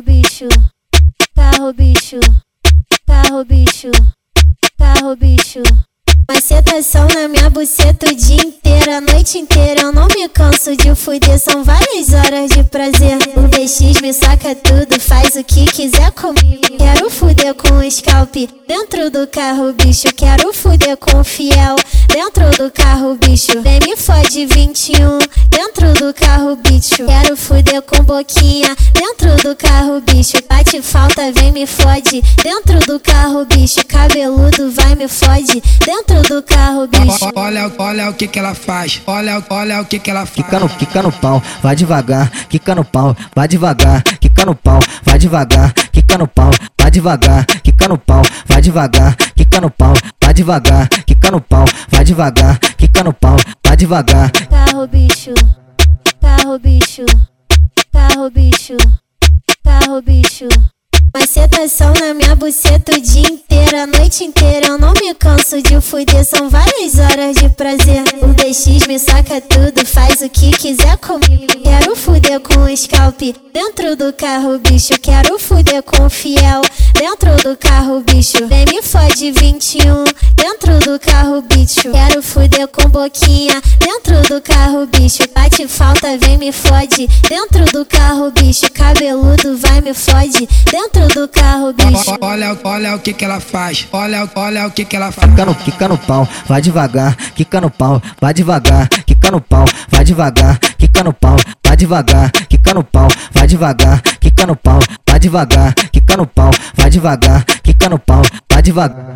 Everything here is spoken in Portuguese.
carro bicho, carro bicho, carro bicho, carro bicho. Macetação na minha buceta o dia inteiro, a noite inteira. Eu não me canso de fuder, são várias horas de prazer. O BX me saca tudo, faz o que quiser comigo. Quero fuder com o scalp dentro do carro, bicho. Quero fuder com o fiel dentro do carro, bicho. Vem me fode 21 dentro do carro, bicho. Quero fuder com boquinha. Dentro do carro, bicho, bate falta, vem me fode. Dentro do carro, bicho, cabeludo vai me fode. Dentro do carro, bicho. Olha, olha o que que ela faz. Olha, olha o que que ela faz. Quica no, quica no pau, vai devagar. Quica no pau, vai devagar. Quica no pau, vai devagar. Quica no pau, vai devagar. Quica no pau, vai devagar. Quica no pau, vai devagar. Quica no pau, vai devagar. Quica no pau, vai devagar. Carro, bicho. Carro, bicho carro bicho, carro bicho. Macetação na minha buceta o dia inteiro, a noite inteira. Eu não me canso de fuder, são várias horas de prazer. O BX me saca tudo, faz o que quiser comigo. Quero fuder com o scalp dentro do carro, bicho. Quero fuder com o fiel dentro do carro, bicho. Vem me fode 21 dentro do carro, bicho. Quero fuder com boquinha dentro do carro, bicho. Bate vai, vem me fode. Dentro do carro, bicho, cabeludo, vai me fode. Dentro do carro, bicho. Olha, olha o que que ela faz. Olha, olha o que que ela faz. Quica no, quica no pau, vai devagar. Quica no pau, vai devagar. Quica no pau, vai devagar. Quica no pau, vai devagar. Quica no pau, vai devagar. Quica no pau, vai devagar. Quica no pau, vai devagar. Quica no pau, vai devagar.